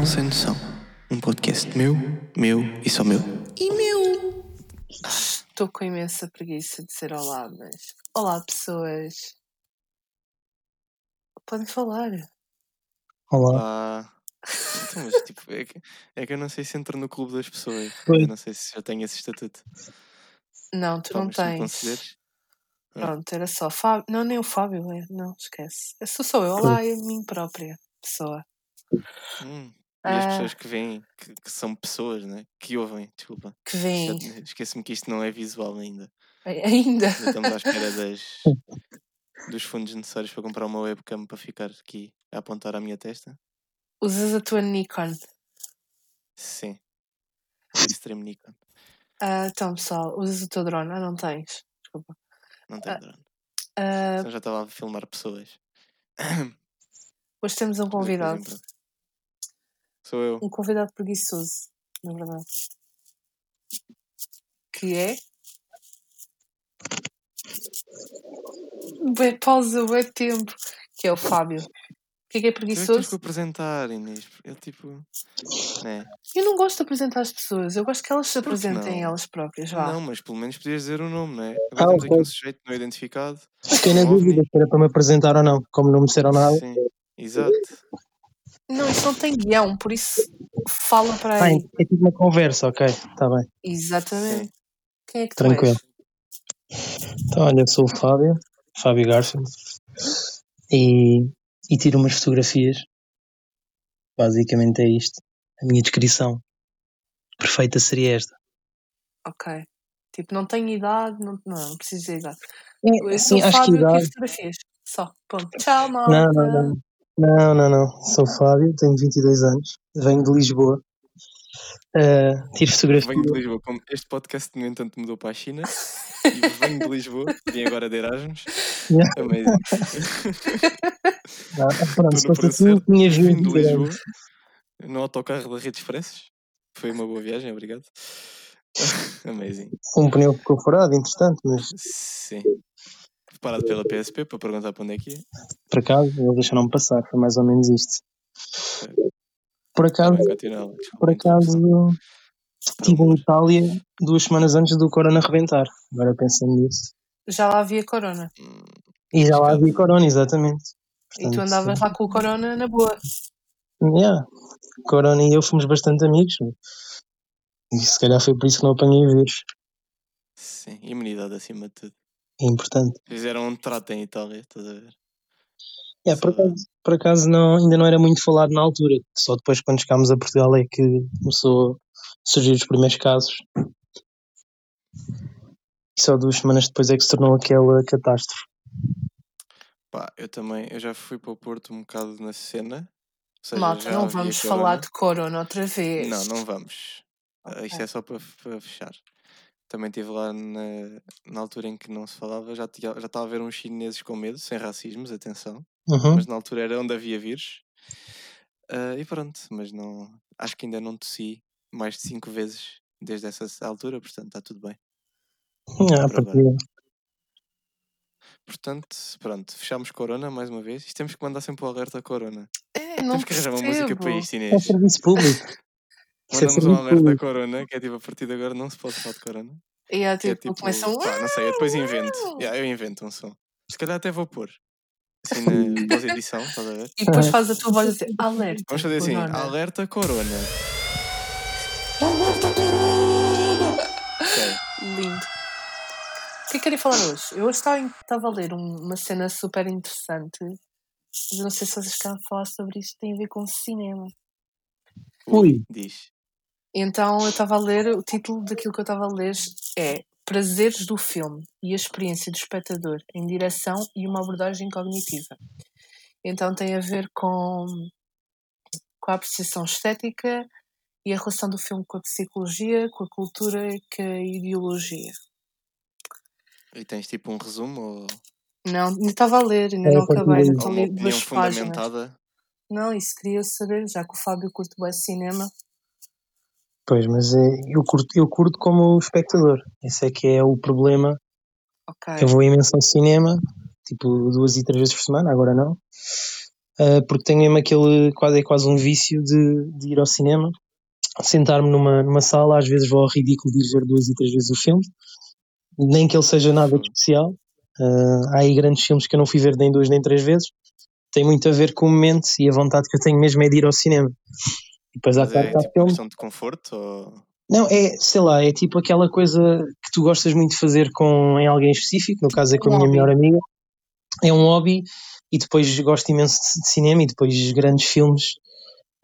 Não Sem Noção. Um podcast meu, meu e só meu. E meu! Estou com imensa preguiça de dizer olá, mas. Olá, pessoas. Podem falar. Olá. Ah, então, mas tipo, é que, é que eu não sei se entro no clube das pessoas. Eu não sei se já tenho esse estatuto. Não, tu Pá, não tens. Ah. Pronto, era só Fábio. Não, nem o Fábio é. Não, esquece. Eu sou só eu. Olá, eu, mim própria pessoa. Hum. E as Ah. pessoas que vêm, que, que são pessoas, né? Que ouvem, desculpa. Que. Já- Esqueci-me que isto não é visual ainda. Ainda. Estamos à espera das, dos fundos necessários para comprar uma webcam para ficar aqui a apontar à minha testa. Usas a tua Nikon. Sim. Extreme Nikon. Ah, então, pessoal, usas o teu drone. Ah, não tens. Desculpa. Não tem Ah. drone. Ah, Então já estava a filmar pessoas. hoje temos um convidado. Sou eu. Um convidado preguiçoso, na verdade. Que é. Bué pausa, bué tempo. Que é o Fábio. O que é que é é que tens que preguiçoso? apresentar, Inês. Eu tipo. Né? Eu não gosto de apresentar as pessoas. Eu gosto que elas se apresentem não? elas próprias. Vá. Não, mas pelo menos podias dizer o nome, não é? Ah, Agora temos aqui ok. um sujeito não identificado. Fiquei na dúvida se era para me apresentar ou não. Como não me disseram nada. Sim, exato. Não, isso não tem guião, por isso fala para aí. é tipo uma conversa, ok. Está bem. Exatamente. Quem é que tu Tranquilo. Então, olha, eu sou o Fábio. Fábio Garfield. E, e tiro umas fotografias. Basicamente é isto. A minha descrição. Perfeita seria esta. Ok. Tipo, não tenho idade, não, não, não preciso de idade. É, Eu sou sim, que Fábio que idade. fotografias. Só. Ponto. Tchau, malta. Não, não, não. Não, não, não. Sou o Fábio, tenho 22 anos. Venho de Lisboa. Ah, tiro fotografia. Venho de Lisboa. Como este podcast, no entanto, mudou para a China. E venho de Lisboa. Vim agora de Erasmus. Yeah. Amazing. Ah, pronto, se fosse assim, tinhas Vim de 20 Lisboa. No autocarro da Rede Expressos. Foi uma boa viagem, obrigado. Amazing. Um pneu ficou furado, entretanto, mas Sim. Parado pela PSP para perguntar para onde é que ia. por acaso eles deixaram-me passar, foi mais ou menos isto. Por acaso, desculpa, por acaso estive em Itália duas semanas antes do Corona rebentar. Agora pensando nisso. Já lá havia corona. Hum, E já lá havia Corona, exatamente. E tu Portanto, andavas lá com o corona na boa. Yeah. Corona e eu fomos bastante amigos. E se calhar foi por isso que não apanhei o vírus. Sim, imunidade acima de tudo. É importante. Fizeram um trato em Itália, estás a ver? É, por acaso, por acaso não, ainda não era muito falado na altura. Só depois, quando chegámos a Portugal, é que começou a surgir os primeiros casos. E só duas semanas depois é que se tornou aquela catástrofe. Pá, eu também, eu já fui para o Porto um bocado na cena. Seja, Malta, não vamos corona. falar de corona outra vez. Não, não vamos. Ah, Ok. Isto é só para, para fechar. Também estive lá na, na altura em que não se falava, já, já estava a ver uns chineses com medo, sem racismos, atenção. Uhum. Mas na altura era onde havia vírus. Ah, e pronto, mas não. Acho que ainda não tossi mais de cinco vezes desde essa altura, portanto está tudo bem. Ah, Portanto, pronto, fechamos Corona mais uma vez. Isto temos que mandar sempre o alerta Corona. É, não temos que arranjar uma música para isto, é Inês. serviço público. Isso é Mandamos um alerta público. Corona, que é tipo a partir de agora não se pode falar de Corona. E é, Que é tipo, tipo, começam. pá, não sei, eu depois invento. Yeah, eu invento um som. Se calhar até vou pôr. Assim na pós-edição, estás a ver? E depois faz a tua voz a dizer alerta. Vamos fazer assim, corona." alerta Corona. Ok. Lindo. O que é que querem falar hoje? Eu hoje estava, em- estava a ler um- uma cena super interessante. Mas eu não sei se vocês querem falar sobre isto. Tem a ver com cinema. Ui. Diz. Então eu estava a ler, o título daquilo que eu estava a ler é Prazeres do filme e a experiência do espectador em direção e uma abordagem cognitiva. Então tem a ver com, com a apreciação estética e a relação do filme com a psicologia, com a cultura e com a ideologia. E tens tipo um resumo ou Não, ainda estava a ler, ainda É, não acabei, ainda ou estou a uma ler opinião duas páginas. fundamentada? Não, isso queria saber, já que o Fábio curte bem cinema. Pois, mas é, eu, curto, eu curto como espectador. Esse é que é o problema. Ok. Eu vou imenso ao cinema, tipo duas e três vezes por semana, agora não. uh, porque tenho mesmo aquele, quase, é quase um vício de, de ir ao cinema, sentar-me numa, numa sala, às vezes vou ao ridículo de ir ver duas e três vezes o filme, nem que ele seja nada de especial. Uh, há aí grandes filmes que eu não fui ver nem duas nem três vezes, tem muito a ver com o momento e a vontade que eu tenho mesmo é de ir ao cinema. E depois há é, tipo filme... questão de conforto? Ou... Não, é, sei lá, é tipo aquela coisa que tu gostas muito de fazer com em alguém específico, no caso é com a minha melhor amiga. É um hobby e depois gosto imenso de cinema e depois grandes filmes.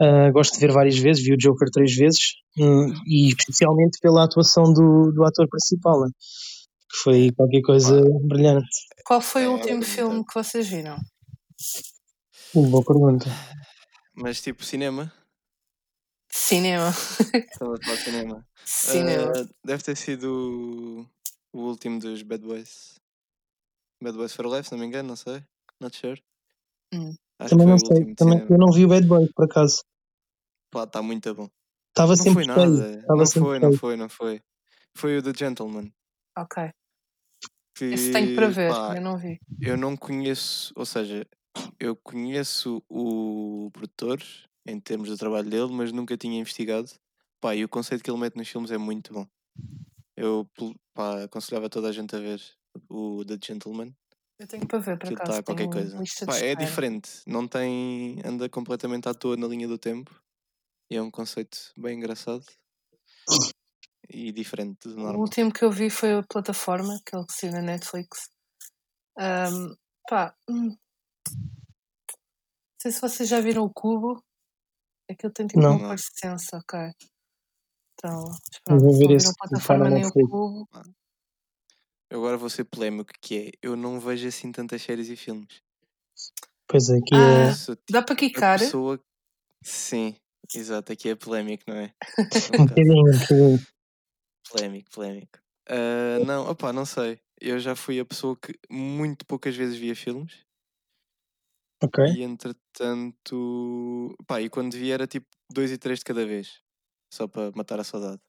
Uh, gosto de ver várias vezes, vi o Joker três vezes um, e especialmente pela atuação do, do ator principal, né? que foi qualquer coisa ah. brilhante. Qual foi o é, último filme que vocês viram? Boa pergunta. Mas tipo cinema? Cinema. Estava a falar de cinema. Cinema. Uh, deve ter sido o último dos Bad Boys. Bad Boys for Life, se não me engano, não sei. Not sure. Hum. Também não sei. Também, eu não vi o Bad Boys, por acaso. Pá, está muito bom. Estava não sempre foi nada. Tava não foi, não foi, não foi. Foi o The Gentleman. Ok. Que, Esse tenho para ver, pá, eu não vi. Eu não conheço, ou seja, eu conheço o produtor em termos do trabalho dele, mas nunca tinha investigado. Pá, e o conceito que ele mete nos filmes é muito bom. Eu pá, aconselhava toda a gente a ver o The Gentleman. Eu tenho para ver, para acaso. Tá qualquer coisa. Pá, é diferente, não tem. anda completamente à toa na linha do tempo. E é um conceito bem engraçado e diferente do normal. O último que eu vi foi a plataforma, aquele que saiu na Netflix. Um, pá, hum. não sei se vocês já viram o Cubo. Aquilo tem tipo não. uma parecença, ok. Então, pronto, vou ver esse, plataforma nem o Cubo. Eu agora vou ser polémico que é, eu não vejo assim tantas séries e filmes. Pois é, que ah, é... Tipo dá para quicar? Pessoa... Sim, exato, aqui é polémico, não é? um bocadinho, um bocadinho. Polémico, polémico. Uh, não, opá, não sei. Eu já fui a pessoa que muito poucas vezes via filmes. Ok. E entretanto. Pá, e quando via era tipo dois e três de cada vez. Só para matar a saudade.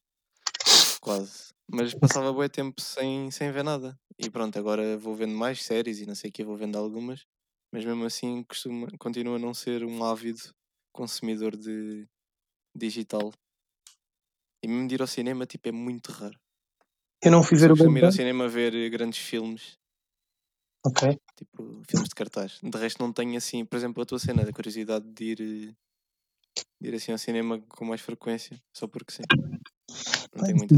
Quase. Mas passava bué tempo sem, sem ver nada. E pronto, agora vou vendo mais séries e não sei o que, vou vendo algumas. Mas mesmo assim costuma, continua a não ser um ávido consumidor de digital e mesmo de ir ao cinema, tipo, é muito raro. Eu não fui ver o Bad ir ao cinema ver grandes filmes. Ok. Tipo, filmes de cartaz. De resto não tenho assim, por exemplo, a tua cena da curiosidade de ir, de ir assim ao cinema com mais frequência, só porque sim. Não tenho muita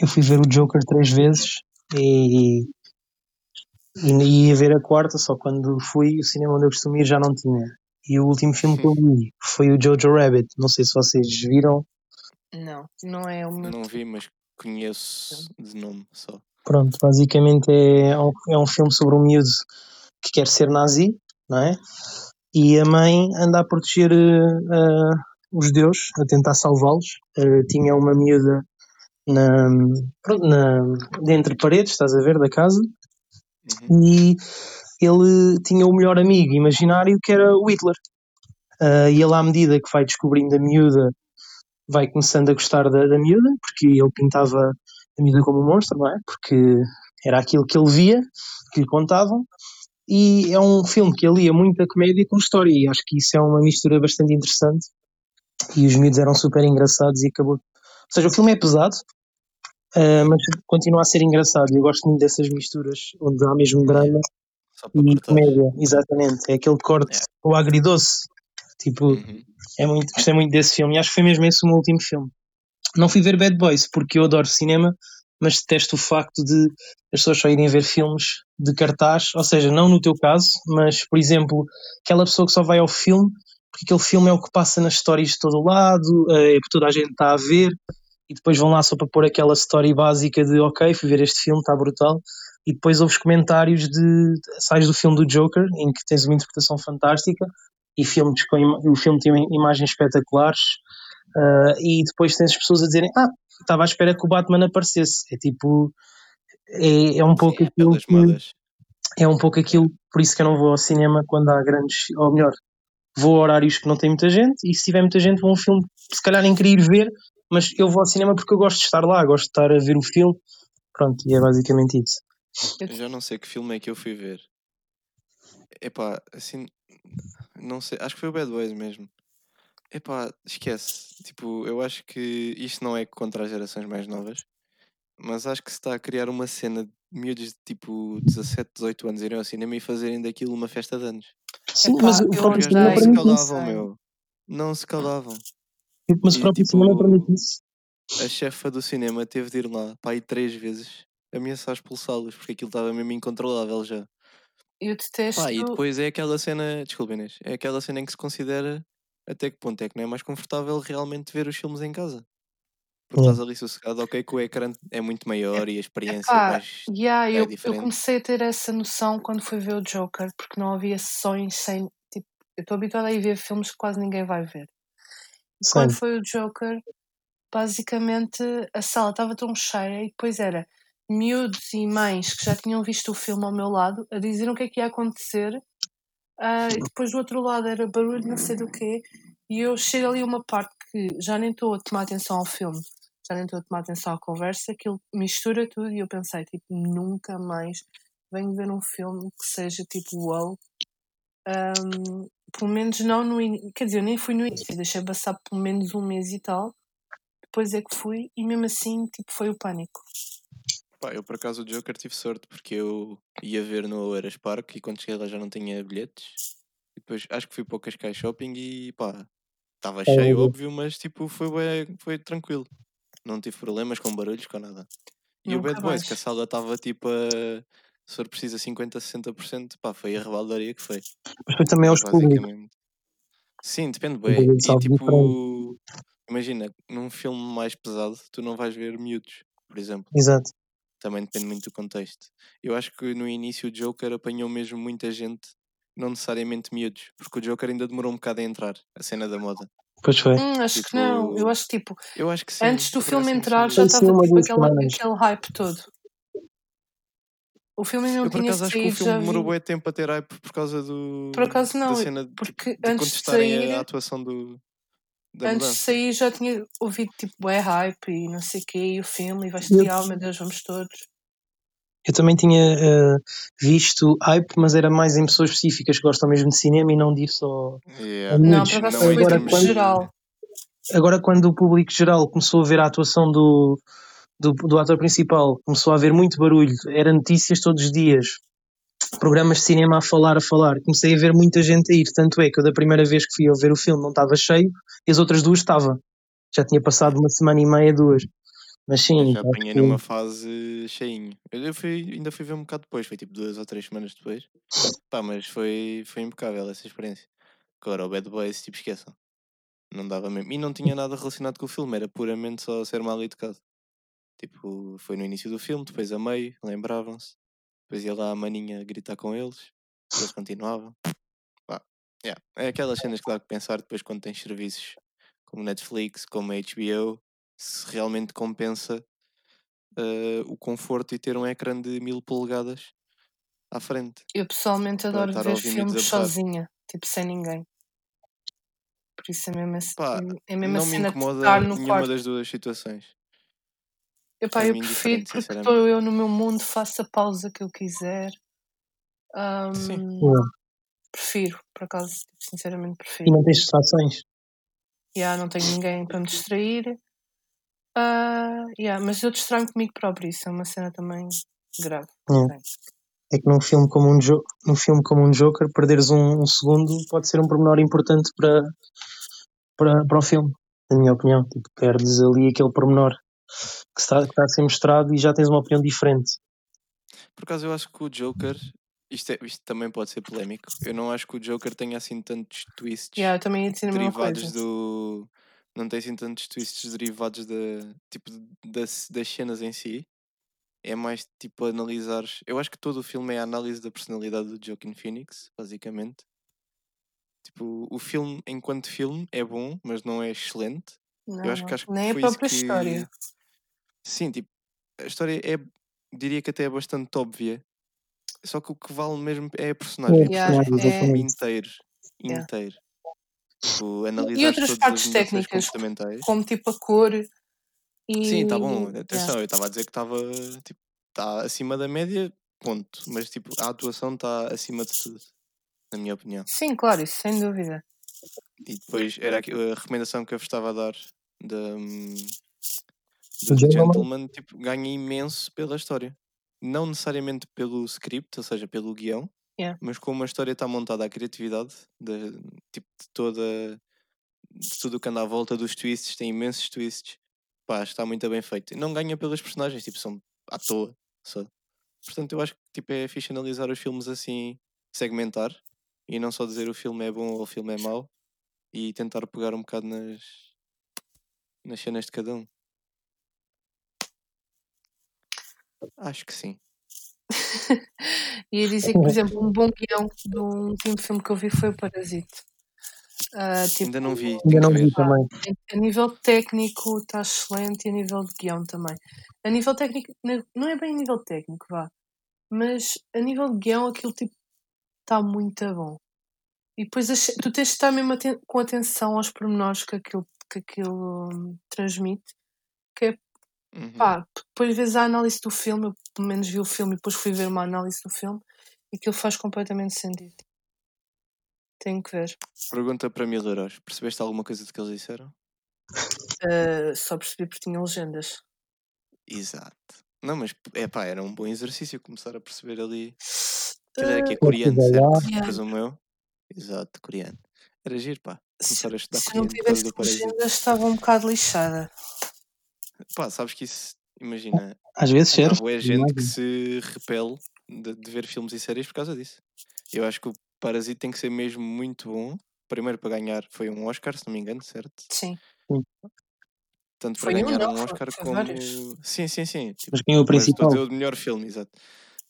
Eu fui ver o Joker três vezes e, e ia ver a quarta, só quando fui o cinema onde eu costumo ir já não tinha. E o último filme que eu vi foi o Jojo Rabbit. Não sei se vocês viram. Não, não é o meu. Não vi, mas conheço de nome só. Pronto, basicamente é um, é um filme sobre um miúdo que quer ser nazi, não é? E a mãe anda a proteger uh, os judeus, a tentar salvá-los. Uh, tinha uma miúda na, pronto, na, dentro de paredes, estás a ver, da casa, uhum. e ele tinha o melhor amigo imaginário que era o Hitler. Uh, e ele, à medida que vai descobrindo a miúda vai começando a gostar da, da miúda, porque ele pintava a miúda como um monstro, não é? Porque era aquilo que ele via, que lhe contavam, e é um filme que alia muita comédia com história, e acho que isso é uma mistura bastante interessante, e os miúdos eram super engraçados e acabou... Ou seja, o filme é pesado, uh, mas continua a ser engraçado, e eu gosto muito dessas misturas, onde há mesmo drama e comédia, exatamente, é aquele corte, é. o agridoce, tipo... Uhum é muito, gostei muito desse filme e acho que foi mesmo esse o meu último filme. Não fui ver Bad Boys porque eu adoro cinema, mas detesto o facto de as pessoas só irem ver filmes de cartaz, ou seja, não no teu caso, mas por exemplo, aquela pessoa que só vai ao filme porque aquele filme é o que passa nas histórias de todo o lado, é porque toda a gente está a ver e depois vão lá só para pôr aquela story básica de ok, fui ver este filme, está brutal. E depois ouves comentários de. sais do filme do Joker, em que tens uma interpretação fantástica, e filmes com o filme tem imagens espetaculares uh, e depois tens as pessoas a dizerem ah, estava à espera que o Batman aparecesse. É tipo é, é um pouco Sim, aquilo que, é um pouco aquilo por isso que eu não vou ao cinema quando há grandes ou melhor vou a horários que não tem muita gente e se tiver muita gente vou a um filme se calhar nem querer ir ver mas eu vou ao cinema porque eu gosto de estar lá gosto de estar a ver o filme. Pronto e é basicamente isso. Eu já não sei que filme é que eu fui ver. Epá, assim Não sei, acho que foi o Bad Boys mesmo. Epá, esquece. Tipo, eu acho que isto não é contra as gerações mais novas, mas acho que se está a criar uma cena de miúdos de tipo 17, 18 anos irem ao cinema e fazerem daquilo uma festa de anos. Sim, Epá, mas o próprio cinema não se calavam, sei. meu. Não se calavam. Mas o próprio cinema tipo, permite isso. a chefa do cinema teve de ir lá, pá, aí três vezes, ameaçar expulsá-los, porque aquilo estava mesmo incontrolável já. Eu detesto. Pá, e depois é aquela cena, desculpa Inês, é aquela cena em que se considera até que ponto é que não é mais confortável realmente ver os filmes em casa. Porque Yeah. estás ali sossegado, ok, que o ecrã é muito maior e a experiência Epá, mais yeah, é eu, eu diferente. comecei a ter essa noção quando fui ver o Joker, porque não havia sessões sem. Tipo, eu estou habituada a ir ver filmes que quase ninguém vai ver. E quando Sim. foi o Joker, basicamente a sala estava tão cheia e depois era miúdos e mães que já tinham visto o filme ao meu lado a dizer o que é que ia acontecer. Ah, e depois do outro lado era barulho, não sei do quê. E eu chego ali a uma parte que já nem estou a tomar atenção ao filme, já nem estou a tomar atenção à conversa, aquilo mistura tudo e eu pensei, tipo, nunca mais venho ver um filme que seja tipo wow. Ahm, pelo menos não no início, quer dizer, eu nem fui no início, deixei passar pelo menos um mês e tal. Depois é que fui e mesmo assim, tipo, foi o pânico. Pá, eu por acaso o Joker tive sorte porque eu ia ver no Oeiras Park e quando cheguei lá já não tinha bilhetes. E depois acho que fui para o Cascais Shopping e pá, estava Estava cheio, bem. óbvio, mas tipo, foi, foi tranquilo. Não tive problemas com barulhos, com nada. E o Bad Boys, que a sala estava tipo a. Se for preciso a 50, 60%, pá, foi a rebaldaria que foi. Mas foi também aos públicos. Sim, depende bem. E tipo, imagina, num filme mais pesado, tu não vais ver miúdos, por exemplo. Exato. Também depende muito do contexto. Eu acho que no início o Joker apanhou mesmo muita gente, não necessariamente miúdos, porque o Joker ainda demorou um bocado a entrar, a cena da moda. Pois foi. Hum, acho que não. Eu Tipo, acho que tipo, eu acho que sim. antes do filme entrar já estava tipo aquela, semanas. aquele hype todo. O filme não Eu por tinha acaso acho que o filme demorou bué tempo a ter hype por causa do, Por acaso da não, cena tipo, porque de antes de contestarem a sair, atuação do, da antes de sair já tinha ouvido tipo é hype e não sei o quê, e o filme, e vai Eu, estrear, oh meu Deus, vamos todos. eu também tinha eh, visto hype, mas era mais em pessoas específicas que gostam mesmo de cinema e não de ir só Yeah. Não, acaso Não foi Agora tipo quando, geral. agora, quando o público geral começou a ver a atuação do, do, do ator principal, começou a haver muito barulho, era notícias todos os dias, programas de cinema a falar, a falar. Comecei a ver muita gente a ir. Tanto é que eu, da primeira vez que fui a ver o filme, não estava cheio, e as outras duas estava. Já tinha passado uma semana e meia, duas. Mas Eu sim, já apanhei que numa fase cheinho. Eu eu fui, ainda fui ver um bocado depois, foi tipo duas ou três semanas depois. Pá, mas foi, foi impecável essa experiência. Agora, o Bad Boys, tipo, esqueçam. Não dava mesmo. E não tinha nada relacionado com o filme, era puramente só ser mal educado. Tipo, foi no início do filme, depois a meio, lembravam-se. Depois ia lá a maninha gritar com eles, eles continuavam. Pá, yeah. É aquelas cenas que dá que pensar depois quando tens serviços como Netflix, como HBO, se realmente compensa eh, o conforto e ter um ecrã de mil polegadas à frente Eu pessoalmente adoro ver filmes sozinha, tipo sem ninguém. Por isso é mesmo, Pá, é mesmo a não me incomoda nenhuma quarto. das duas situações. Epá, eu prefiro indiferente, porque estou eu no meu mundo, faço a pausa que eu quiser. Sim. Ahm, Yeah. prefiro, por acaso, sinceramente E prefiro. não tens distrações. Yeah, não tenho ninguém para me distrair. Ah, yeah, mas eu distraio comigo próprio, isso é uma cena também grave. Yeah. tenho. É que num filme como um, jo num filme como um Joker, perderes um, um segundo pode ser um pormenor importante para, para, para o filme, na minha opinião. Tipo, perdes ali aquele pormenor que está, que está a ser mostrado e já tens uma opinião diferente. Por acaso eu acho que o Joker, isto, é, isto também pode ser polémico, eu não acho que o Joker tenha assim tantos twists Yeah, a derivados do. Não tem assim tantos twists derivados da, tipo, das, das cenas em si. É mais tipo analisar. Eu acho que todo o filme é a análise da personalidade do Joaquin Phoenix, basicamente. Tipo, o filme, enquanto filme, é bom, mas não é excelente. Não, Eu acho que acho que Nem a foi isso própria que. história. Sim, tipo, a história é. Diria que até é bastante óbvia. Só que o que vale mesmo é a É personagem. a A Yeah, personagem o filme é, inteiro. yeah. Inteiro. Tipo, E outras partes técnicas, como tipo a cor Sim, tá e. bom. Yeah. Atenção, eu estava a dizer que estava tipo, tá acima da média, ponto. Mas tipo, a atuação está acima de tudo. na minha opinião. Sim, claro, isso sem dúvida. E depois era a recomendação que eu vos estava a dar da, Do do Gentleman? Tipo, ganha imenso pela história. Não necessariamente pelo script, ou seja, pelo guião, Yeah. mas como a história está montada, a criatividade de, tipo, de toda de tudo o que anda à volta dos twists, tem imensos twists. Pá, está muito bem feito. E não ganha pelas personagens, tipo, são à toa. Só. Portanto, eu acho que tipo, é fixe analisar os filmes assim, segmentar, e não só dizer o filme é bom ou o filme é mau, e tentar pegar um bocado nas, nas cenas de cada um. Acho que sim. Ia dizer que, por exemplo, um bom guião de um último filme que eu vi foi o Parasite. Ah, tipo, Ainda não vi, Ainda não vi também. A nível técnico está excelente e a nível de guião também. A nível técnico, não é bem a nível técnico, vá. Mas a nível de guião aquilo tipo está muito bom. E depois tu tens de estar mesmo aten- com atenção aos pormenores que aquilo, que aquilo hum, transmite. Que é Uhum. pá, depois vês a análise do filme, eu pelo menos vi o filme e depois fui ver uma análise do filme e aquilo faz completamente sentido. Tenho que ver. Pergunta para mil euros. Percebeste alguma coisa do que eles disseram? Ah, só percebi porque tinha legendas. Exato. Não, mas é pá, era um bom exercício começar a perceber ali. Aquilo era que é Ah, coreano, certo? Yeah. Presumo eu. Exato, coreano. Era giro, pá. se, Começar a estudar se não coreano por causa tivesse legendas estava um bocado lixada. Pá, sabes que isso, imagina, Às vezes há serve. boa gente que se repele de, de ver filmes e séries por causa disso. Eu acho que o Parasita tem que ser mesmo muito bom. Primeiro para ganhar foi um Oscar, se não me engano, certo? Sim. Tanto Foi para um, ganhar um foi- Oscar foi como. vários. Sim, sim, sim. Tipo, Mas quem é o estou a principal? dizer o melhor filme, exato.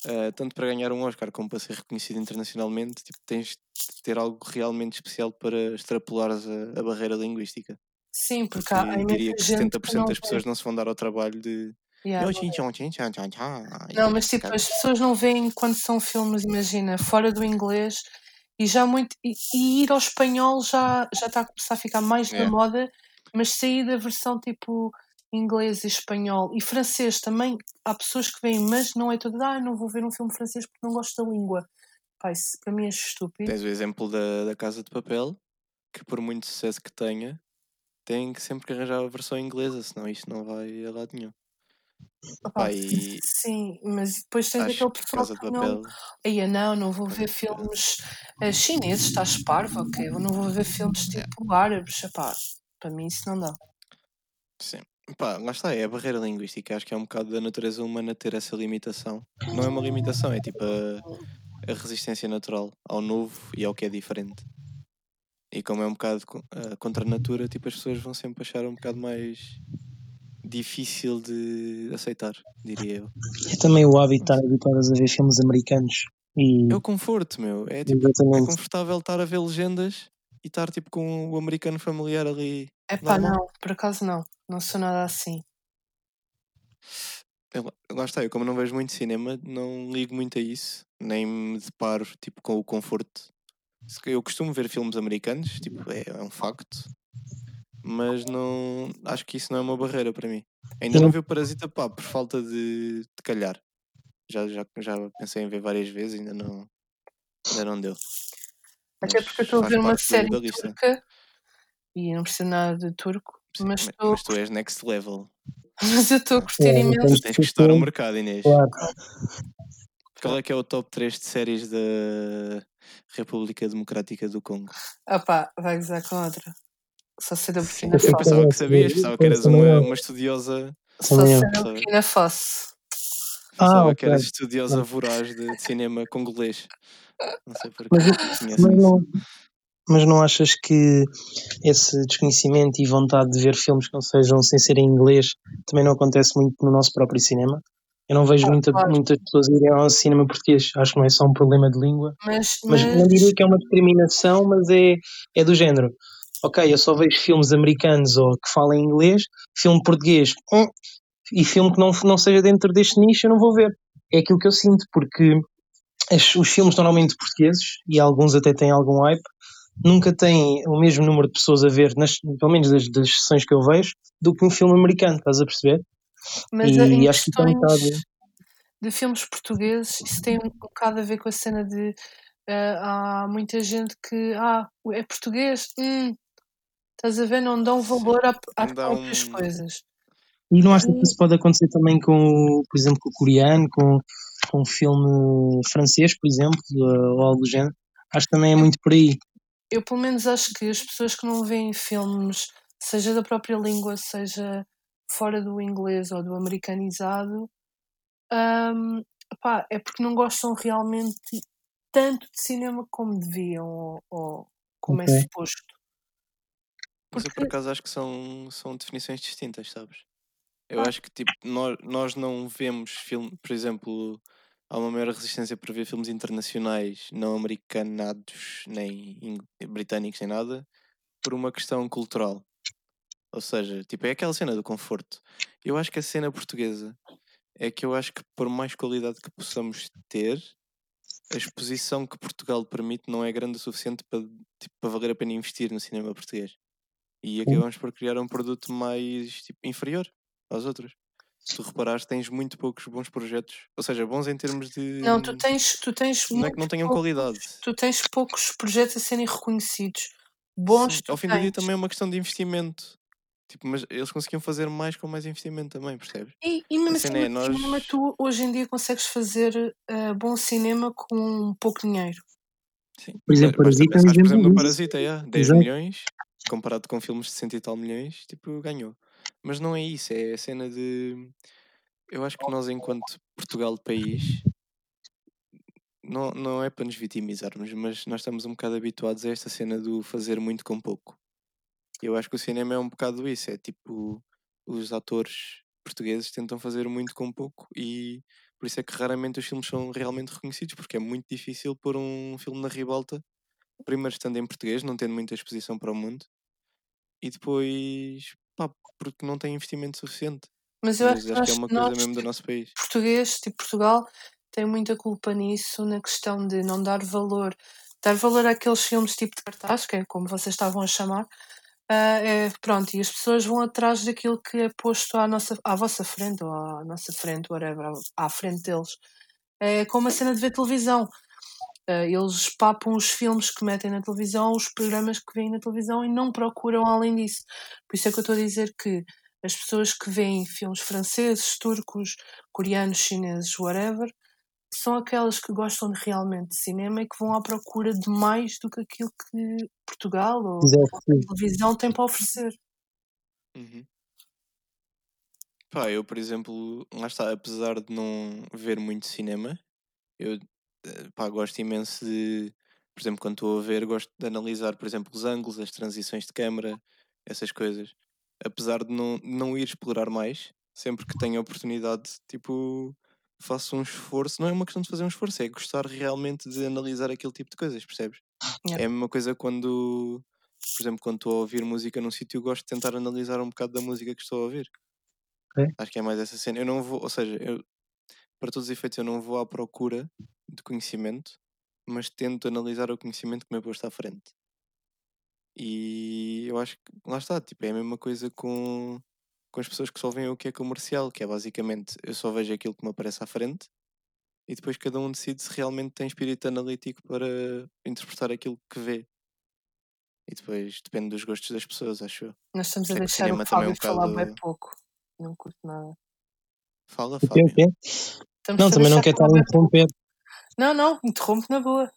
Ah, tanto para ganhar um Oscar como para ser reconhecido internacionalmente, tipo, tens de ter algo realmente especial para extrapolares a, a barreira linguística. Sim, porque Porque há, diria que gente 70% que não das pessoas não se vão dar ao trabalho de. Yeah, "Yo, não chin, vê. chon, chin, chan, chan, chan", e Não, mas tipo, as pessoas não veem quando são filmes, imagina, fora do inglês e já muito. E, e ir ao espanhol já já está a começar a ficar mais na Yeah. moda, mas sair da versão tipo inglês e espanhol e francês também. Há pessoas que veem, mas não é tudo, ah, não vou ver um filme francês porque não gosto da língua. Pá, isso para mim é estúpido. Tens o exemplo da, da Casa de Papel, que por muito sucesso que tenha, tem que sempre que arranjar a versão inglesa, senão isto não vai a lado nenhum. Pá, e sim, mas depois tens aquele que pessoal que não. Aí, não, não vou ver filmes eh, chineses, estás parvo, ok? Eu não vou ver filmes Yeah. tipo árabes, epá, para mim isso não dá. Sim. Pá, lá está, é a barreira linguística. Acho que é um bocado da natureza humana ter essa limitação. Não é uma limitação, é tipo a, a resistência natural ao novo e ao que é diferente. E como é um bocado ah, contra a natura, tipo, as pessoas vão sempre achar um bocado mais difícil de aceitar, diria eu. É também o hábito de estar habituadas a ver filmes americanos. E É o conforto, meu. É tipo, é confortável estar a ver legendas e estar tipo com o americano familiar ali Epá, normal. não, por acaso não, não sou nada assim. Eu, lá está, eu como não vejo muito cinema, não ligo muito a isso, nem me deparo tipo, com o conforto. Eu costumo ver filmes americanos, tipo, é, é um facto, mas não acho que isso não é uma barreira para mim. Ainda não não- vi o Parasita, pá, por falta de, de calhar. Já, já, já pensei em ver várias vezes, ainda não, ainda não deu. Até Mas porque eu estou a ver uma série turca e não percebo nada de turco, Sim, mas ma- estou mas tu és next level. mas eu estou a curtir É, imenso. Tens que estudar o mercado, Inês. Claro. Qual é que é o top 3 de séries da República Democrática do Congo? Pá, vai gozar com outra. Só sei da Burkina eu Faso. pensava que sabias, pensava que eras uma, uma estudiosa, Só eu. sei da? Burkina Faso. pensava Ah, que eras estudiosa voraz de, de cinema congolês. Não sei porquê, Mas, mas, isso. não, mas não achas que esse desconhecimento e vontade de ver filmes que não sejam sem ser em inglês também não acontece muito no nosso próprio cinema? Eu não vejo Ah, muita, claro. muitas pessoas irem ao cinema português. Acho que não é só um problema de língua. Mas, Mas mas não diria que é uma discriminação, mas é, é do género. Ok, eu só vejo filmes americanos ou que falam inglês, filme português, hum, e filme que não, não seja dentro deste nicho eu não vou ver. É aquilo que eu sinto, porque as- os filmes normalmente portugueses, e alguns até têm algum hype, nunca têm o mesmo número de pessoas a ver, nas, pelo menos das, das sessões que eu vejo, do que um filme americano, estás a perceber? Mas E acho que bocado. de filmes portugueses, isso tem um bocado a ver com a cena de eh, há muita gente que, ah, é português, hum, estás a ver, não dão valor há próprias um- coisas. E não acho que isso pode acontecer também com, por exemplo, com o coreano, com, com um filme francês, por exemplo, uh, ou algo do género. Acho que também é muito por aí. Eu, pelo menos, acho que as pessoas que não veem filmes, seja da própria língua, seja fora do inglês ou do americanizado, hum, pá, é porque não gostam realmente tanto de cinema como deviam ou, ou como Ok. é suposto. Mas eu por Porque- acaso acho que são, são definições distintas, sabes? Eu acho que tipo, nós, nós não vemos filme, por exemplo, há uma maior resistência para ver filmes internacionais não americanados, nem britânicos, nem nada, por uma questão cultural. Ou seja, tipo, é aquela cena do conforto. Eu acho que a cena portuguesa é que eu acho que por mais qualidade que possamos ter, a exposição que Portugal permite não é grande o suficiente para, tipo, para valer a pena investir no cinema português. E acabamos por criar um produto mais tipo, inferior aos outros. Se tu reparares, tens muito poucos bons projetos, ou seja, bons em termos de. Não, tu tens, tu tens Não é que não tenham poucos- qualidade. Tu tens poucos projetos a serem reconhecidos. Bons Sim, Ao fim do dia também é uma questão de investimento. Tipo, mas eles conseguiam fazer mais com mais investimento também, percebes? E, e mesmo assim, é, no nós- cinema, tu hoje em dia consegues fazer eh, bom cinema com pouco dinheiro. Sim. Por exemplo, Parasita é por exemplo, no. Parasita, yeah, 10 Exato. milhões, comparado com filmes de 100 e tal milhões, tipo, ganhou. Mas não é isso, é a cena de. Eu acho que nós, enquanto Portugal país, não, não é para nos vitimizarmos, mas nós estamos um bocado habituados a esta cena do fazer muito com pouco. Eu acho que o cinema é um bocado isso, é tipo, os atores portugueses tentam fazer muito com pouco e por isso é que raramente os filmes são realmente reconhecidos, porque é muito difícil pôr um filme na ribalta, primeiro estando em português, não tendo muita exposição para o mundo, e depois, pá, porque não tem investimento suficiente. Mas eu acho que acho que é uma coisa mesmo do tipo, nosso país. português, tipo Portugal, tem muita culpa nisso, na questão de não dar valor. Dar valor àqueles filmes tipo de cartaz, que é como vocês estavam a chamar. Ah, é, pronto, e as pessoas vão atrás daquilo que é posto à, nossa, à vossa frente, ou à nossa frente, whatever, à, à frente deles. É como a cena de ver televisão. Ah, eles papam os filmes que metem na televisão, os programas que vêm na televisão e não procuram além disso. Por isso é que eu estou a dizer que as pessoas que veem filmes franceses, turcos, coreanos, chineses, whatever, são aquelas que gostam de realmente de cinema e que vão à procura de mais do que aquilo que Portugal ou a televisão tem para oferecer. Uhum. Pá, eu, por exemplo, lá está, apesar de não ver muito cinema, eu eh, pá, gosto imenso de, por exemplo, quando estou a ver, gosto de analisar, por exemplo, os ângulos, as transições de câmara, essas coisas. Apesar de não, não ir explorar mais, sempre que tenho a oportunidade, tipo, faço um esforço. Não é uma questão de fazer um esforço, é gostar realmente de analisar aquele tipo de coisas, percebes? Yeah. É a mesma coisa quando, por exemplo, quando estou a ouvir música num sítio, gosto de tentar analisar um bocado da música que estou a ouvir. Ok. Acho que é mais essa cena. Eu não vou, ou seja, eu, para todos os efeitos, eu não vou à procura de conhecimento, mas tento analisar o conhecimento que me é posto à frente. E eu acho que lá está, tipo, é a mesma coisa com, com as pessoas que só veem o que é comercial, que é basicamente eu só vejo aquilo que me aparece à frente e depois cada um decide se realmente tem espírito analítico para interpretar aquilo que vê. E depois depende dos gostos das pessoas, acho eu. Nós estamos a é deixar o é Fábio um falar bocado- bem pouco. Não curto nada. Fala, Fábio. o quê? Estamos Não, também não quero estar a interromper. Não, não, interrompe na boa.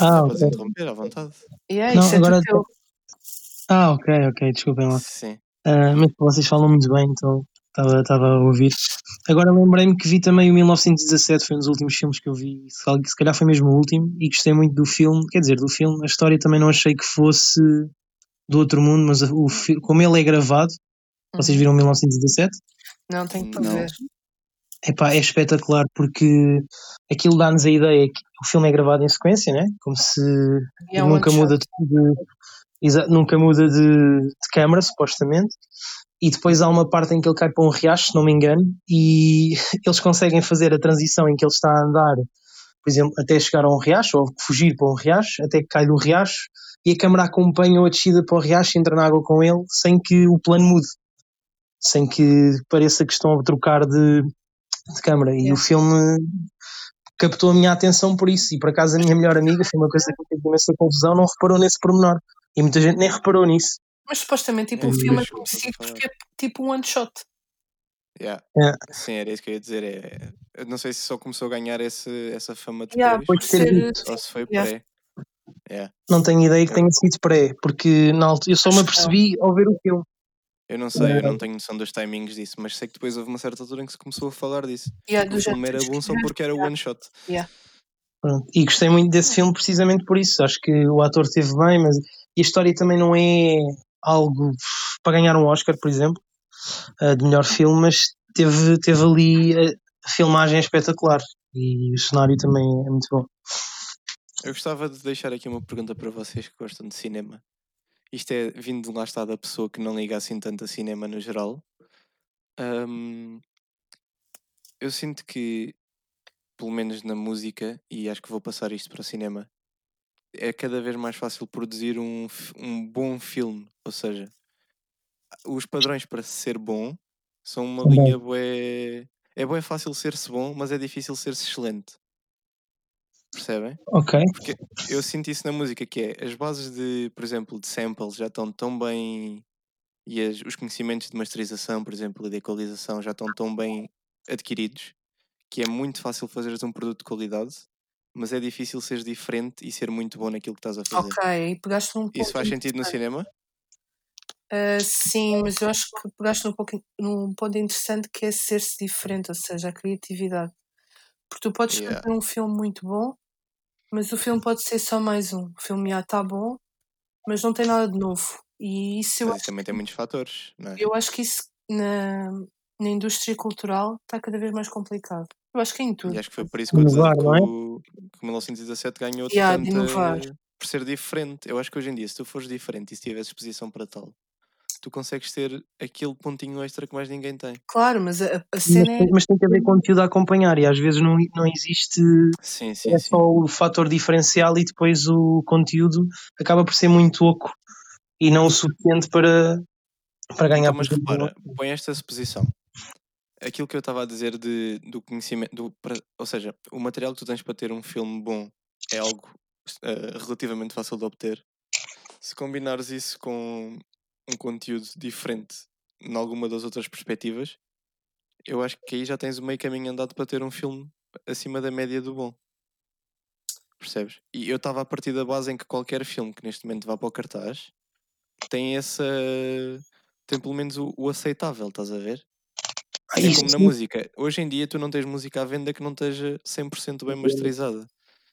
Ah, Podes ok. interromper à vontade. E é, Não, isso é agora-. Ah, ok, ok, desculpem lá. Sim. Ah, mas vocês falam muito bem, então estava estava a ouvir. Agora lembrei-me que vi também o 1917, foi um dos últimos filmes que eu vi, se cal- se calhar foi mesmo o último, e gostei muito do filme, quer dizer, do filme, a história também não achei que fosse do outro mundo, mas o, como ele é gravado, vocês Uhum. viram 1917? Não, tenho que ver. Epá, é espetacular porque aquilo dá-nos a ideia que o filme é gravado em sequência, né? como se é um nunca muda shot. Nunca muda de, de câmara, supostamente. E depois há uma parte em que ele cai para um riacho, se não me engano, e eles conseguem fazer a transição em que ele está a andar, por exemplo, até chegar a um riacho, ou fugir para um riacho, até que cai do riacho, e a câmera acompanha a descida para o riacho e entra na água com ele, sem que o plano mude, sem que pareça que estão a trocar de, de câmara. E Yeah. o filme captou a minha atenção por isso. E por acaso a minha melhor amiga, foi uma coisa que me fez imensa confusão, não reparou nesse pormenor. E muita gente nem reparou nisso. Mas supostamente tipo, É, o filme é conhecido porque é tipo um one shot. Yeah. É. Sim, era isso que eu ia dizer. É, eu não sei se só começou a ganhar esse, essa fama depois, Yeah, Depois de ter ser- ou se foi Yeah. pré. Yeah. Não tenho ideia que tenha sido pré, porque na altura, eu só me apercebi ao ver o filme. Eu não sei, eu É. não tenho noção dos timings disso, mas sei que depois houve uma certa altura em que se começou a falar disso. Yeah, o filme era bom só que- porque era one shot. Pronto. E gostei muito desse filme precisamente por isso. Acho que o ator esteve bem, mas e a história também não é algo para ganhar um Oscar, por exemplo, eh, de melhor filme, mas teve, teve ali a, a filmagem espetacular e o cenário também é muito bom. Eu gostava de deixar aqui uma pergunta para vocês que gostam de cinema. Isto é vindo lá está da pessoa que não liga assim tanto a cinema no geral. Ahm, eu sinto que, pelo menos na música, e acho que vou passar isto para o cinema, é cada vez mais fácil produzir um, um bom filme. Ou seja, os padrões para ser bom são uma linha bué... É bué fácil ser-se bom, mas é difícil ser-se excelente. Percebem? Ok. Porque eu sinto isso na música, que é as bases de, por exemplo, de samples já estão tão bem e as- os conhecimentos de masterização, por exemplo, e de equalização já estão tão bem adquiridos que é muito fácil fazeres um produto de qualidade, mas é difícil seres diferente e ser muito bom naquilo que estás a fazer. Ok, e pegaste num ponto. Isso faz sentido no cinema? Ah, sim, mas eu acho que pegaste num, pouco, num ponto interessante que é ser-se diferente, ou seja, a criatividade. Porque tu podes Yeah. fazer um filme muito bom, mas o filme pode ser só mais um. O filme já está bom, mas não tem nada de novo. E isso eu Mas acho, também tem muitos fatores, é? eu acho que isso na, na indústria cultural está cada vez mais complicado. Eu acho que é em tudo. E acho que foi por isso que o, Inovar, que não é? o, que o 1917 ganhou Yeah, de tanta... inovar. por ser diferente. Eu acho que hoje em dia, se tu fores diferente e se tiveres exposição para tal, tu consegues ter aquele pontinho extra que mais ninguém tem. Claro, mas a, a Mas, cena é. tem- mas tem que haver conteúdo a acompanhar e às vezes não, não existe Sim, sim, é sim. só o fator diferencial e depois o conteúdo acaba por ser muito oco e não o suficiente para, para ganhar Então, mas repara, põe esta suposição. Aquilo que eu estava a dizer de, do conhecimento, do, ou seja, o material que tu tens para ter um filme bom é algo eh, relativamente fácil de obter. Se combinares isso com um conteúdo diferente em alguma das outras perspectivas, eu acho que aí já tens o meio caminho andado para ter um filme acima da média do bom. Percebes? E eu estava a partir da base em que qualquer filme que neste momento vá para o cartaz tem essa. tem pelo menos o, o aceitável, estás a ver? Ah, É como na música. Hoje em dia tu não tens música à venda que não esteja 100% bem masterizada.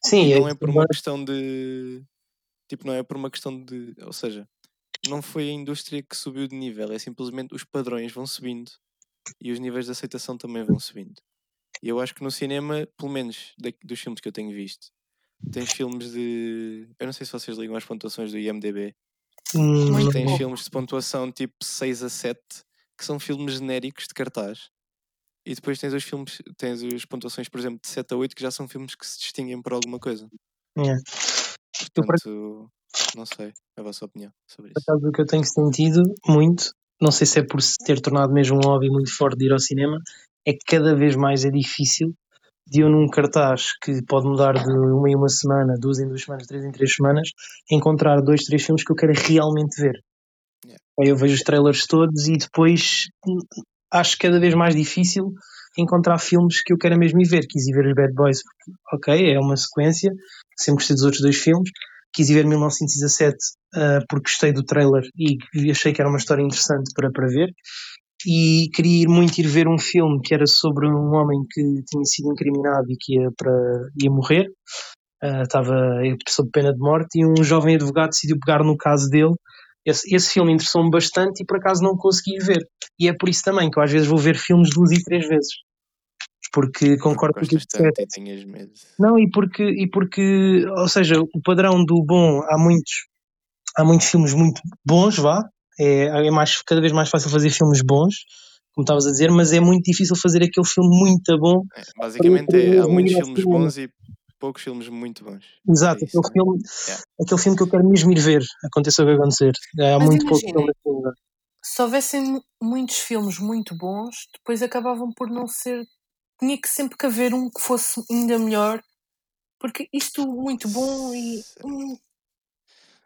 Sim, E é não é por uma agora. questão de. Tipo, não é por uma questão de. Ou seja, não foi a indústria que subiu de nível, é simplesmente os padrões vão subindo e os níveis de aceitação também vão subindo. E eu acho que no cinema, pelo menos dos filmes que eu tenho visto, tens filmes de. Eu não sei se vocês ligam às pontuações do IMDB, Hum, Muito tens bom. filmes de pontuação tipo 6 a 7 que são filmes genéricos de cartaz. E depois tens os filmes, tens as pontuações, por exemplo, de 7 a 8 que já são filmes que se distinguem por alguma coisa. é. Por Portanto, não sei a vossa opinião sobre Por isso. acaso, o que eu tenho sentido muito, não sei se é por se ter tornado mesmo um hobby muito forte de ir ao cinema, é que cada vez mais é difícil de eu num cartaz que pode mudar de uma em uma semana, duas em duas semanas, três em três semanas, encontrar dois, três filmes que eu quero realmente ver. Eu vejo os trailers todos e depois acho cada vez mais difícil encontrar filmes que eu quero mesmo ir ver. Quis ir ver os Bad Boys, porque, ok, é uma sequência, sempre gostei dos outros dois filmes. Quis ir ver 1917 ah, porque gostei do trailer e achei que era uma história interessante para, para ver. E queria ir muito ir ver um filme que era sobre um homem que tinha sido incriminado e que ia, para, ia morrer, Ah, estava sob pena de morte, e um jovem advogado decidiu pegar no caso dele. Esse, esse filme interessou-me bastante e por acaso não consegui ver. E é por isso também que eu às vezes vou ver filmes duas e três vezes. Porque concordo com aquilo Gostas que disseste. Não, e porque, e porque, ou seja, o padrão do bom, há muitos, há muitos filmes muito bons, vá, é, é mais, cada vez mais fácil fazer filmes bons, como estavas a dizer, mas é muito difícil fazer aquele filme muito bom. É, basicamente é, há muitos filmes bons e poucos filmes muito bons. Exato, É aquele, filme, Yeah. aquele filme que eu quero mesmo ir ver, aconteça o que acontecer. Há Mas muito pouco imaginem. filme assim. Se houvessem mu- muitos filmes muito bons, depois acabavam por não ser tinha que sempre que haver um que fosse ainda melhor, porque isto muito bom e.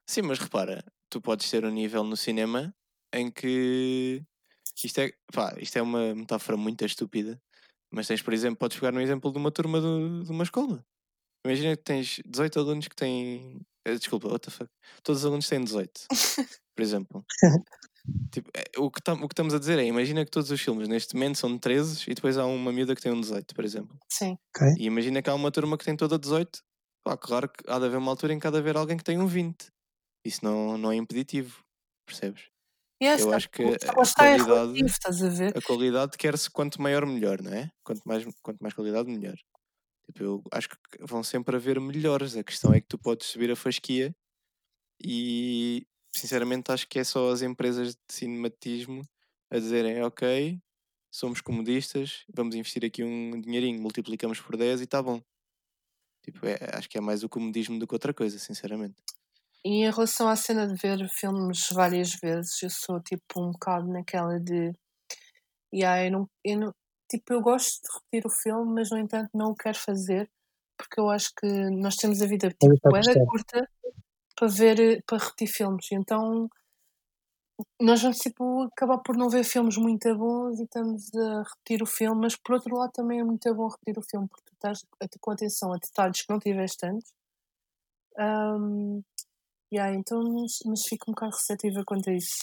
Sim, mas repara, tu podes ter um nível no cinema em que isto é, pá, isto é uma metáfora muito estúpida, mas tens, por exemplo, podes pegar no exemplo de uma turma do- de uma escola. Imagina que tens 18 alunos que têm. eh, Desculpa, what the fuck? Todos os alunos têm 18, por exemplo. Tipo, é, o, que tam- o que estamos a dizer é: imagina que todos os filmes neste momento são de 13 e depois há uma miúda que tem um 18, por exemplo. sim. Ok. E imagina que há uma turma que tem toda 18. Pá, claro que há de haver uma altura em que há de haver alguém que tem um 20. Isso não, não é impeditivo, percebes? É, Eu sabe, acho que a é qualidade- relativo, estás a ver? A qualidade quer-se quanto maior, melhor, não é? Quanto mais, quanto mais qualidade, melhor. Tipo, eu acho que vão sempre haver melhores. A questão é que tu podes subir a fasquia e, sinceramente, acho que é só as empresas de cinematismo a dizerem: Ok, somos comodistas, vamos investir aqui um dinheirinho, multiplicamos por 10 e está bom. Tipo, é, acho que é mais o comodismo do que outra coisa, sinceramente. E em relação à cena de ver filmes várias vezes, eu sou tipo um bocado naquela de. Yeah, eu não, eu não, tipo, eu gosto de repetir o filme, mas no entanto não o quero fazer porque eu acho que nós temos a vida tipo, curta para ver, eh, para repetir filmes. Então nós vamos tipo acabar por não ver filmes muito bons e estamos a repetir o filme, mas por outro lado também é muito bom repetir o filme porque tu estás com atenção a detalhes que não tiveste antes. Um, yeah, então, mas, mas fico um bocado receptiva quanto a isso.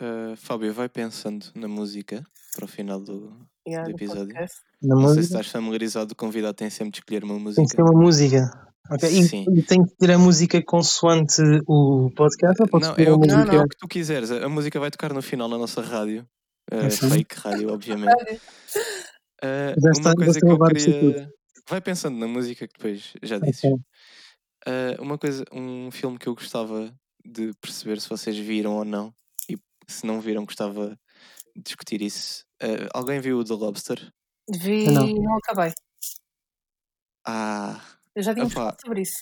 Ah, Fábio, vai pensando na música para o final do, Yeah, do episódio. Na Não sei se música estás familiarizado, o convidado tem sempre de escolher uma tem que música. ser uma música. Ok, E, Sim. e tem que ter a música consoante o podcast ou Não, é o, uma que, Não, música? é o que tu quiseres. A música vai tocar no final na nossa rádio. Assim? fake rádio, obviamente. Ah, Já está- uma coisa que eu queria. Vai pensando na música que depois já dizes. Ok. Ah, uma coisa, um filme que eu gostava de perceber se vocês viram ou não, se não viram, gostava de discutir isso. Ah, alguém viu o The Lobster? Vi, Não. não acabei. Ah, Eu já Epá. falado sobre isso.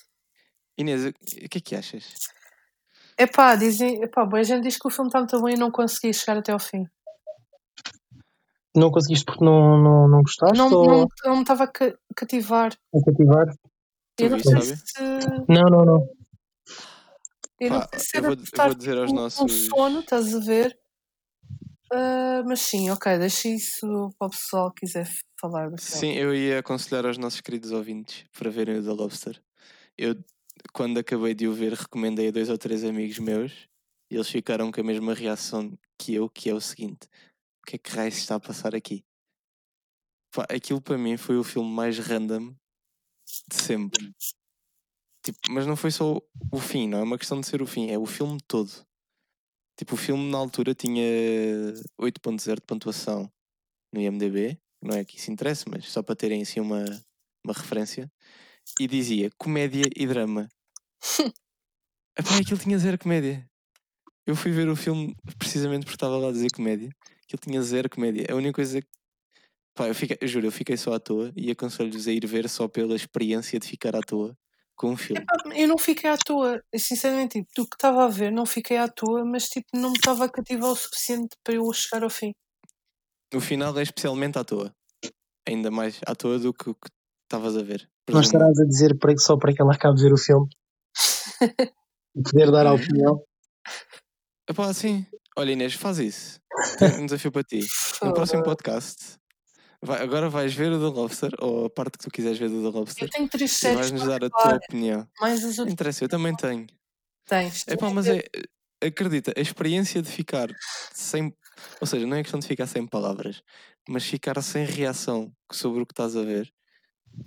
Inês, o que é que achas? Epá, dizem, epá, boa gente diz que o filme está muito bom e não consegui chegar até ao fim. Não conseguiste porque não, não, não gostaste Não, ou não, não me estava a ca- cativar. a cativar? Eu não sei se. Não, não, não. Não Pá, eu vou- eu vou dizer aos com nossos- sono, estás a ver? Ah, mas sim, ok, deixa isso para o pessoal que quiser falar. Sim, eu ia aconselhar aos nossos queridos ouvintes para verem o The Lobster. Eu, quando acabei de o ver, recomendei a dois ou três amigos meus e eles ficaram com a mesma reação que eu, que é o seguinte: o que é que raio se está a passar aqui? Pá, aquilo para mim foi o filme mais random de sempre. Tipo, mas não foi só o fim, não é uma questão de ser o fim, é o filme todo. Tipo, o filme na altura tinha 8.0 de pontuação no IMDB, não é que isso interessa, mas só para terem assim uma, uma referência, e dizia comédia e drama. Epá, aquilo tinha zero comédia. Eu fui ver o filme precisamente porque estava lá a dizer comédia. Aquilo tinha zero comédia. A única coisa que. Pá, eu, fiquei, eu juro, eu fiquei só à toa e aconselho-vos a ir ver só pela experiência de ficar à toa com um filme. Eu não fiquei à toa, sinceramente, tipo, do que estava a ver, não fiquei à toa, mas tipo, não me estava a cativar o suficiente para eu chegar ao fim. O final é especialmente à toa. Ainda mais à toa do que o que estavas a ver. Não estarás a dizer para, só para que ela acabe de ver o filme e poder dar a opinião. Epá, sim. Olha Inês, faz isso. Tenho um desafio para ti. No próximo podcast, vai- agora vais ver o The Lobster, ou a parte que tu quiseres ver do The Eu Lobster, tenho três séries vais-nos dar a tua opinião. mais as outras interessa, eu também tenho. tens. Epá, mas é. Acredita, a experiência de ficar sem. Ou seja, não é questão de ficar sem palavras, mas ficar sem reação sobre o que estás a ver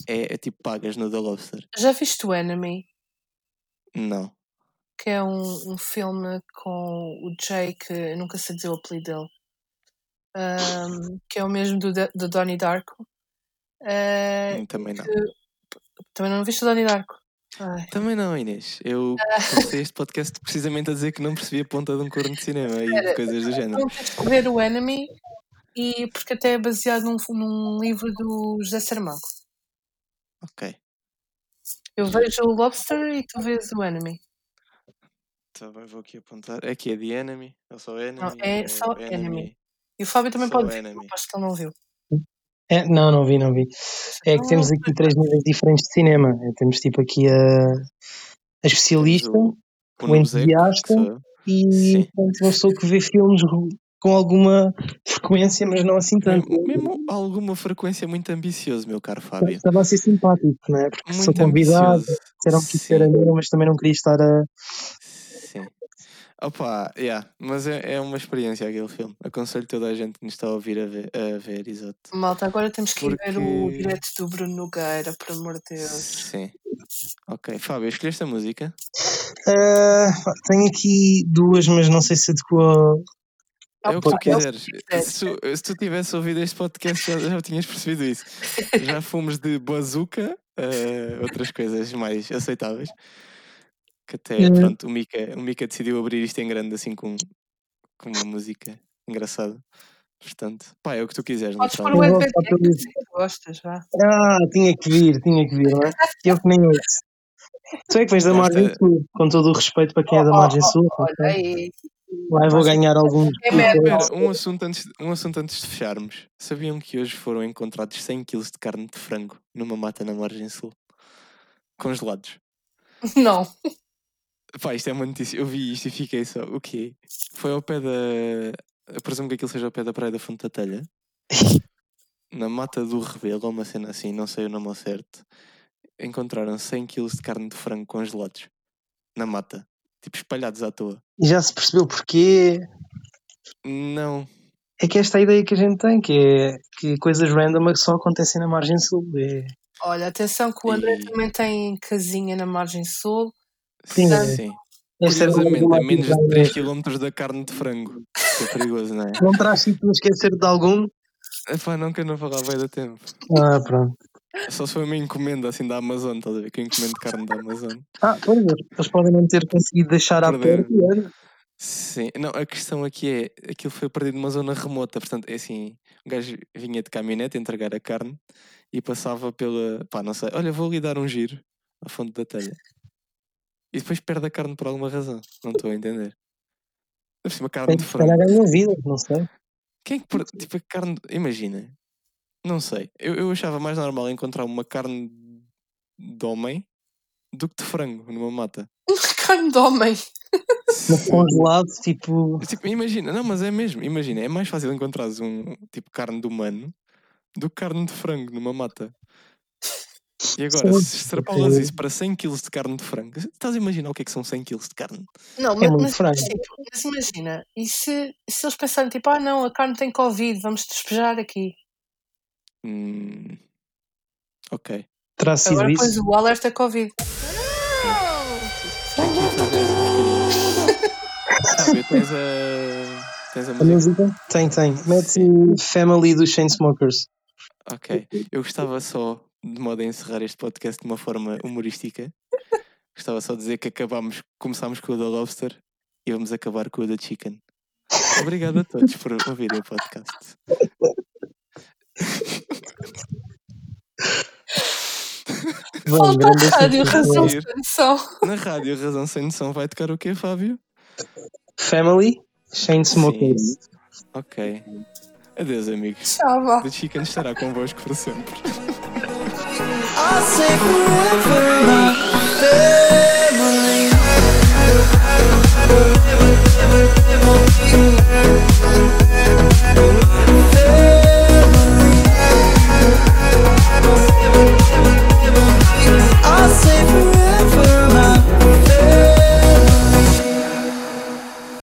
é, é tipo pagas no The Lobster. Já viste o Enemy? Não. que é um, um filme com o Jake, eu nunca sei dizer o apelido dele, Ahm, que é o mesmo do, do Donnie Darko. Eh, Hum, Também não. também não viste o Donnie Darko? Ai. Também não, Inês. Eu comecei este podcast precisamente a dizer que não percebi a ponta de um corno de cinema e coisas do género. Que ver o Enemy, e, porque até é baseado num, num livro do José Saramago. Ok. Eu vejo o Lobster e tu vês o Enemy. Tá bem, vou aqui apontar. É que é The Enemy? Ou só Enemy? é ou só Enemy. E o Fábio também pode ver, acho que ele não viu. É, não, não vi, não vi. É que temos aqui três níveis diferentes de cinema. É, Temos tipo aqui a, a especialista o que entusiasta sou eu. e portanto, uma pessoa que vê filmes com alguma frequência, mas não assim tanto. Mesmo, mesmo alguma frequência muito ambicioso, meu caro Fábio. Estava a ser simpático, não é? Porque sou Muito convidado, ambicioso. disseram que isso era meu, mas também não queria estar a. Opa, yeah, mas é, é uma experiência aquele filme. Aconselho toda a gente que nos está a ouvir a ver, a ver exato. Malta, agora temos que ir ver o Porque- direto do Bruno Nogueira, por amor de Deus. Sim. Ok, Fábio, escolheste a música? Pá, tenho aqui duas, mas não sei se adequou. É o que tu quiseres. Se tu, se tu tivesse ouvido este podcast, já, já tinhas percebido isso. Já fomos de bazuca a outras coisas mais aceitáveis. Que até, Hum. pronto, o Mika, o Mika decidiu abrir isto em grande assim com, com uma música engraçada. Portanto, pá, é o que tu quiseres. Podes pôr o que gostas, vá. Ah, tinha que vir, tinha que vir, não é? Eu que nem ouço. Tu é que vens da Esta- margem sul, com todo o respeito para quem é da Oh, margem oh, sul. oh, Olha aí. Lá eu vou ganhar alguns. É um assunto, antes, um assunto antes de fecharmos. Sabiam que hoje foram encontrados 100 kg de carne de frango numa mata na margem sul? Congelados. Não. Pá, isto é uma notícia. Eu vi isto e fiquei só. O quê? Foi ao pé da. Eu presumo que aquilo seja ao pé da Praia da Fonte da Telha. Na mata do Rebelo, uma cena assim, não sei o nome ao certo. Encontraram 100 kg de carne de frango congelados. Na mata. Tipo, espalhados à toa. E já se percebeu porquê. Não. É que esta é a ideia que a gente tem, que é que coisas random é que só acontecem na margem sul. É, Olha, atenção que o André E- também tem casinha na margem sul. Sim. Sim. é Curiosamente, uma- a menos de 3 km da carne de frango. Isso é perigoso, não é? Não tipo a esquecer de algum? Epá, não quero não falar bem da tempo. Ah, pronto. Só se foi uma encomenda assim da Amazon, estás a ver? Que eu encomendo carne da Amazon. Ah, pois, eles podem não ter conseguido deixar à e olha, Sim, não, a questão aqui é, aquilo foi perdido numa zona remota, portanto, é assim, o gajo vinha de caminhonete entregar a carne e passava pela, pá, não sei, olha, vou lhe dar um giro à fonte da telha. E depois perde a carne por alguma razão, não estou a entender. Deve ser uma carne Tem de que se calhar frango. ganham vida, não sei. Quem é que, per- tipo, a carne, imagina, não sei, eu, eu achava mais normal encontrar uma carne de homem do que de frango numa mata. Carne de homem. Mas congelado, tipo. Tipo, imagina, não, mas é mesmo, imagina, é mais fácil encontrares um tipo carne de humano do que carne de frango numa mata. E agora, Sim, se extrapolas isso para 100 kg de carne de frango, estás a imaginar o que é que são 100 kg de carne? Não, É mas, muito mas, frango. tipo, mas imagina, e se, se eles pensarem tipo, ah não, a carne tem Covid, vamos despejar aqui. Hum, ok. Terá sido Agora isso. pões o alerta Covid. Um bocadinho. Sabe, tens a. Tens a A música? música? Tem, tem. Mete Family dos Chainsmokers. Ok. Eu gostava só, de modo a encerrar este podcast de uma forma humorística, gostava só de dizer que acabámos, começámos com o da Lobster e vamos acabar com o da Chicken. Obrigado a todos por ouvirem o podcast. Falta a rádio, razão sem noção. Na rádio Razão Sem Noção vai tocar o quê, Fábio? Family Chainsmokers. Ok. Adeus, amigos. Tchau. The Chicken estará convosco para sempre.